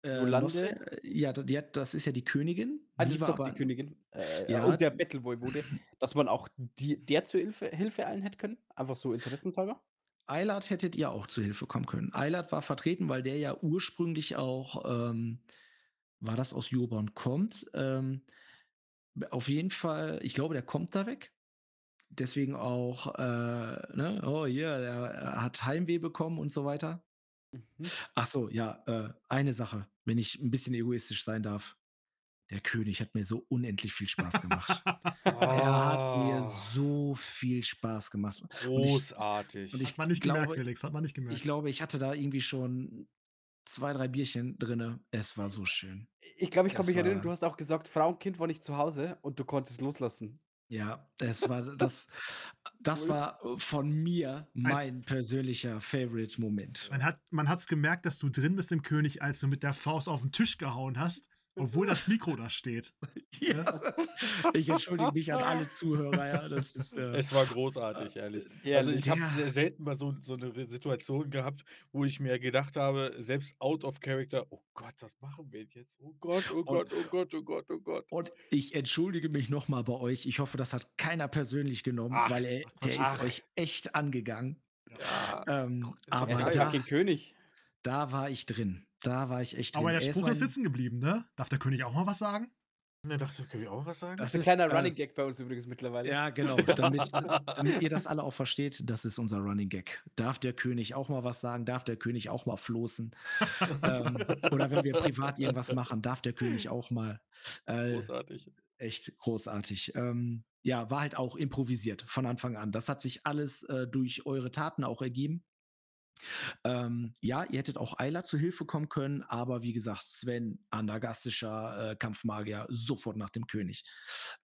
Äh? Nostria, äh, ja, die hat, das ist ja die Königin. Also die das ist war doch die aber- Königin. Äh, Ja. Und der Battle-Voivode, dass man auch die, der zur Hilfe, Hilfe eilen hätte können? Einfach so interessenshalber? Eilert hättet ihr auch zu Hilfe kommen können. Eilert war vertreten, weil der ja ursprünglich auch, ähm, war das aus Joborn kommt. Ähm, auf jeden Fall, ich glaube, der kommt da weg. Deswegen auch, äh, ne, oh hier, der hat Heimweh bekommen und so weiter. Mhm. Ach so, ja, äh, eine Sache, wenn ich ein bisschen egoistisch sein darf. Der König hat mir so unendlich viel Spaß gemacht. er hat mir Ah, so viel Spaß gemacht. Und ich, großartig. und ich Hat man nicht glaube, gemerkt, Felix, hat man nicht gemerkt. ich glaube, ich hatte da irgendwie schon zwei, drei Bierchen drinne. Es war so schön. Ich glaube, ich kann Es mich erinnern, war- du hast auch gesagt, Frau und Kind war nicht zu Hause und du konntest loslassen. Ja, es war das, das war von mir mein persönlicher Favorite-Moment. Man hat man hat's gemerkt, dass du drin bist im König, als du mit der Faust auf den Tisch gehauen hast, obwohl das Mikro da steht. Ja, das, ich entschuldige mich an alle Zuhörer. Ja, das ist, äh, Es war großartig, ehrlich. Also Herrlich. ich habe Ja. selten mal so, so eine Situation gehabt, wo ich mir gedacht habe, selbst out of character, oh Gott, was machen wir jetzt? Oh Gott, oh Gott, oh Gott, oh Gott, oh Gott. Und ich entschuldige mich nochmal bei euch. Ich hoffe, das hat keiner persönlich genommen, Ach, weil er, der ach. ist euch echt angegangen. Ja, Ähm, aber Er ist Ja, fucking König. da war ich drin. Da war ich echt drin. Aber der Er Spruch mein- ist sitzen geblieben, ne? Darf der König auch mal was sagen? ne, dachte, können wir auch was sagen? Das Das ist ein kleiner äh, Running Gag bei uns übrigens mittlerweile. Ja, genau. Damit, damit ihr das alle auch versteht, das ist unser Running Gag. Darf der König auch mal was sagen? Darf der König auch mal floßen? ähm, oder wenn wir privat irgendwas machen, darf der König auch mal. Äh, Großartig. echt großartig. Ähm, ja, war halt auch improvisiert von Anfang an. Das hat sich alles äh, durch eure Taten auch ergeben. Ähm, ja, ihr hättet auch Eiler zu Hilfe kommen können, aber wie gesagt, Sven, andagastischer äh, Kampfmagier, sofort nach dem König.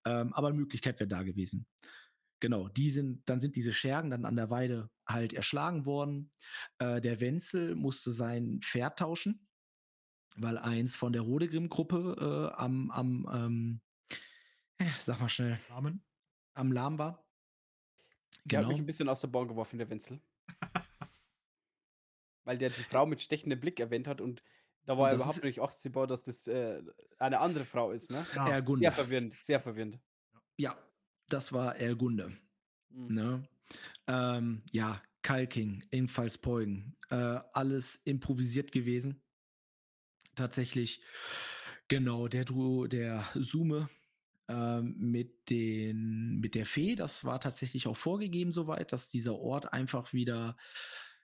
Ähm, aber eine Möglichkeit wäre da gewesen. Genau, die sind, dann sind diese Schergen dann an der Weide halt erschlagen worden. Äh, der Wenzel musste sein Pferd tauschen, weil eins von der Rodegrim-Gruppe äh, am, am ähm, äh, sag mal schnell, Rahmen? am Lahm war. Der hat Genau. mich ein bisschen aus der Bahn geworfen, der Wenzel. Weil der die Frau mit stechendem Blick erwähnt hat und da war das überhaupt ist- nicht absehbar, dass das äh, eine andere Frau ist, ne? Ja. Ergunde. Sehr verwirrend, sehr verwirrend. Ja, das war Ergunde. Mhm. Ne? Ähm, ja, Kalking, ebenfalls Beugen. Äh, alles improvisiert gewesen. Tatsächlich, genau, der Duo, der Sume ähm, mit, den, mit der Fee, das war tatsächlich auch vorgegeben soweit, dass dieser Ort einfach wieder,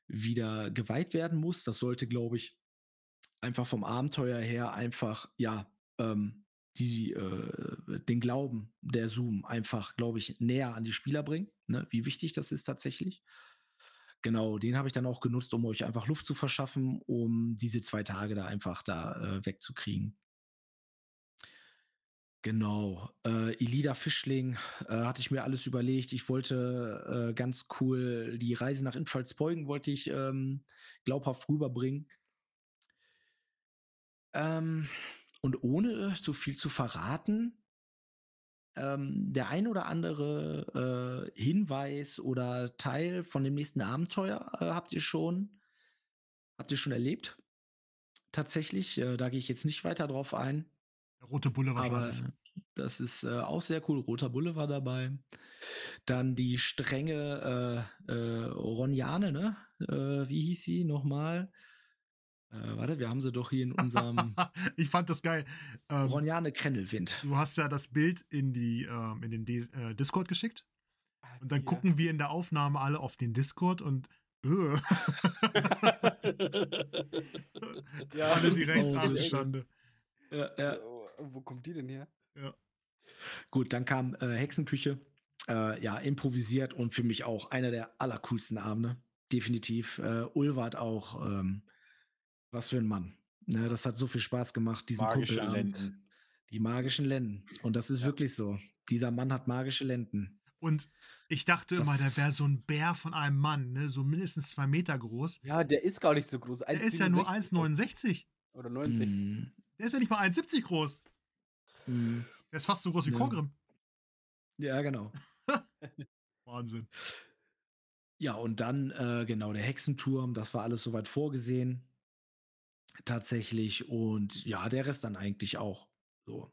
wieder geweiht werden muss. Das sollte, glaube ich, einfach vom Abenteuer her einfach, ja, ähm, die, äh, den Glauben der Zoom einfach, glaube ich, näher an die Spieler bringen, ne? wie wichtig das ist tatsächlich. Genau, den habe ich dann auch genutzt, um euch einfach Luft zu verschaffen, um diese zwei Tage da einfach da äh, wegzukriegen. Genau. Äh, Elida Fischling äh, hatte ich mir alles überlegt. Ich wollte äh, ganz cool die Reise nach Infalzbeugen wollte ich ähm, glaubhaft rüberbringen. Ähm, und ohne zu viel zu verraten, ähm, der ein oder andere äh, Hinweis oder Teil von dem nächsten Abenteuer äh, habt ihr schon, habt ihr schon erlebt. Tatsächlich, äh, da gehe ich jetzt nicht weiter drauf ein. Der rote Bulle Aber wahrscheinlich. Das ist äh, auch sehr cool. Roter Bulle war dabei. Dann die strenge äh, äh, Ronjane, ne? Äh, wie hieß sie nochmal? Äh, warte, wir haben sie doch hier in unserem ich fand das geil. Ähm, Ronjane Krennelwind. du hast ja das Bild in, die, ähm, in den D äh, Discord geschickt. Ah, Und dann die, gucken wir in der Aufnahme alle auf den Discord und äh, Ja, alle direkt Oh, oh, Schande. Ja, Äh, ja. Wo kommt die denn her? Gut, dann kam äh, Hexenküche. Äh, ja, improvisiert und für mich auch einer der allercoolsten Abende. Definitiv. Äh, Ulwart auch. Ähm, was für ein Mann. Ne, das hat so viel Spaß gemacht, diesen Magische Kumpelabend. Lenden. Die magischen Lenden. Und das ist Ja. wirklich so. Dieser Mann hat magische Lenden. Und ich dachte immer, Das- der wäre so ein Bär von einem Mann, ne? so mindestens zwei Meter groß. Ja, der ist gar nicht so groß. Der ist ja nur 1,67 1,69. Oder 90. Mm, Der ist ja nicht mal 1,70 groß. Mm. Der ist fast so groß wie Ja. Korgrim. Ja, genau. Wahnsinn. Ja, und dann, äh, genau, der Hexenturm, das war alles soweit vorgesehen. Tatsächlich. Und ja, der Rest dann eigentlich auch. So.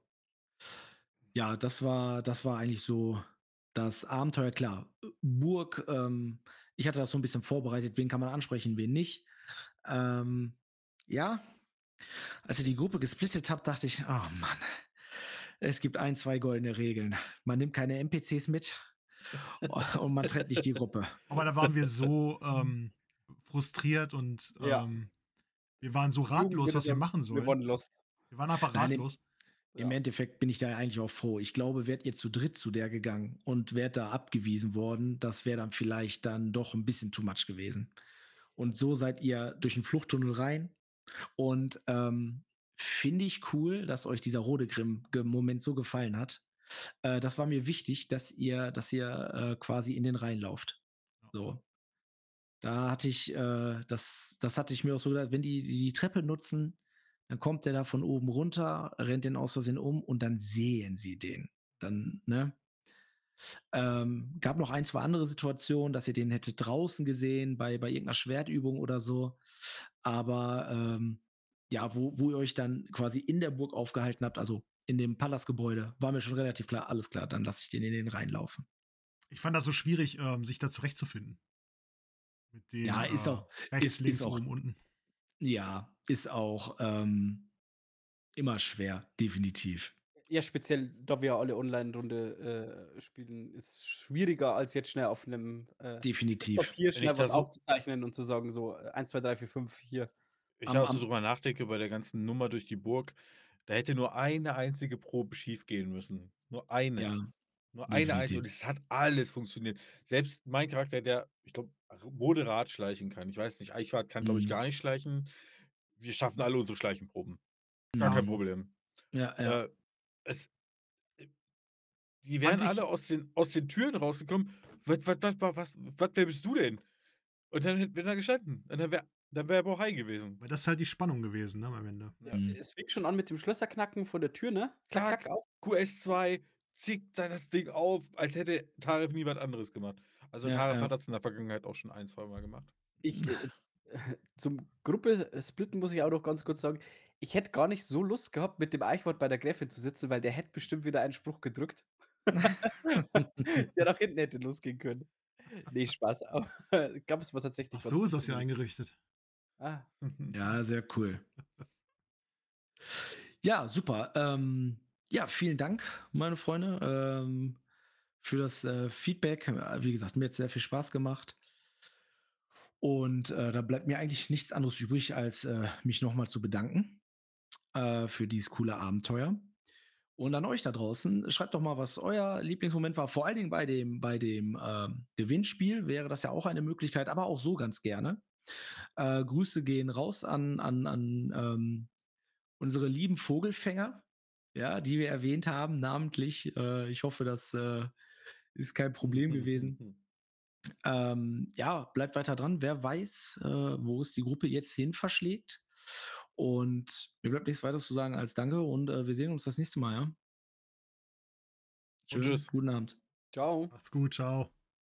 Ja, das war, das war eigentlich so das Abenteuer. Klar, Burg, ähm, ich hatte das so ein bisschen vorbereitet, wen kann man ansprechen, wen nicht. Ähm, ja, als ihr die Gruppe gesplittet habt, dachte ich, oh Mann, es gibt ein, zwei goldene Regeln. Man nimmt keine NPCs mit und man trennt nicht die Gruppe. Aber da waren wir so ähm, frustriert und Ja. ähm, wir waren so ratlos, was wir machen Wir sollen. waren lost. Wir waren einfach Nein, ratlos. Im Ja. Endeffekt bin ich da eigentlich auch froh. Ich glaube, wärt ihr zu dritt zu der gegangen und wärt da abgewiesen worden, das wäre dann vielleicht dann doch ein bisschen too much gewesen. Und so seid ihr durch den Fluchttunnel rein. Und ähm, finde ich cool, dass euch dieser Rodegrim-Moment so gefallen hat. Äh, das war mir wichtig, dass ihr, dass ihr äh, quasi in den Rhein lauft. So. Da hatte ich, äh, das, das hatte ich mir auch so gedacht, wenn die die, die Treppe nutzen, dann kommt der da von oben runter, rennt den aus Versehen um und dann sehen sie den. Dann, ne? Ähm, gab noch ein, zwei andere Situationen, dass ihr den hättet draußen gesehen, bei, bei irgendeiner Schwertübung oder so. Aber ähm, ja, wo, wo ihr euch dann quasi in der Burg aufgehalten habt, also in dem Palastgebäude, war mir schon relativ klar, alles klar, dann lasse ich den in den reinlaufen. Ich fand das so schwierig, ähm, sich da zurechtzufinden. Mit den, Ja, ist äh, auch- rechts, ist- links, ist auch- oben, unten. Ja, ist auch ähm, immer schwer, definitiv. Ja, speziell, da wir alle Online-Runde äh, spielen, ist schwieriger, als jetzt schnell auf einem äh, Definitiv. Papier schnell was so- aufzuzeichnen und zu sagen, so äh, 1, 2, 3, 4, 5, hier. Ich Am- auch so am- drüber nachdenke bei der ganzen Nummer durch die Burg, da hätte nur eine einzige Probe schief gehen müssen. Nur eine. Ja, Nur eine einzige. definitiv. Und es hat alles funktioniert. Selbst mein Charakter, der, ich glaube, moderat schleichen kann. Ich weiß nicht, Eichwart kann, glaube ich, Mhm. gar nicht schleichen. Wir schaffen alle unsere Schleichenproben. Gar kein Problem. ja, ja. Äh, es, äh, die wären alle aus den, aus den Türen rausgekommen. Was, was, was, was, was, was, wer bist du denn? Und dann hätten wir da gestanden. Und dann wäre dann wär Bohai gewesen. Weil das ist halt die Spannung gewesen, ne, am Ende. Ja, Mhm. Es fängt schon an mit dem Schlösserknacken vor der Tür, ne? Zack, zack, auf. QS2, zieht da das Ding auf, als hätte Tarif nie was anderes gemacht. Also Ja, Tarif ja. hat das in der Vergangenheit auch schon ein, zwei Mal gemacht. Ich, äh, zum Gruppe äh, splitten muss ich auch noch ganz kurz sagen, ich hätte gar nicht so Lust gehabt, mit dem Eichwort bei der Gräfin zu sitzen, weil der hätte bestimmt wieder einen Spruch gedrückt. der nach hinten hätte losgehen können. Nee, Spaß. Aber gab es mal tatsächlich. Ach so ist das ja eingerichtet. Ah, Ja, sehr cool. Ja, super. Ähm, ja, vielen Dank, meine Freunde, ähm, für das äh, Feedback. Wie gesagt, mir hat sehr viel Spaß gemacht. Und äh, da bleibt mir eigentlich nichts anderes übrig, als äh, mich nochmal zu bedanken äh, für dieses coole Abenteuer. Und an euch da draußen, schreibt doch mal, was euer Lieblingsmoment war. Vor allen Dingen bei dem, bei dem ähm, Gewinnspiel wäre das ja auch eine Möglichkeit, aber auch so ganz gerne. Äh, Grüße gehen raus an, an, an ähm, unsere lieben Vogelfänger, ja, die wir erwähnt haben, namentlich. Äh, ich hoffe, das äh, ist kein Problem gewesen. Ähm, ja, bleibt weiter dran. Wer weiß, äh, wo es die Gruppe jetzt hin verschlägt. Und mir bleibt nichts weiter zu sagen als Danke und äh, wir sehen uns das nächste Mal, ja? Tschüss. Guten Abend. ciao. Macht's gut, ciao.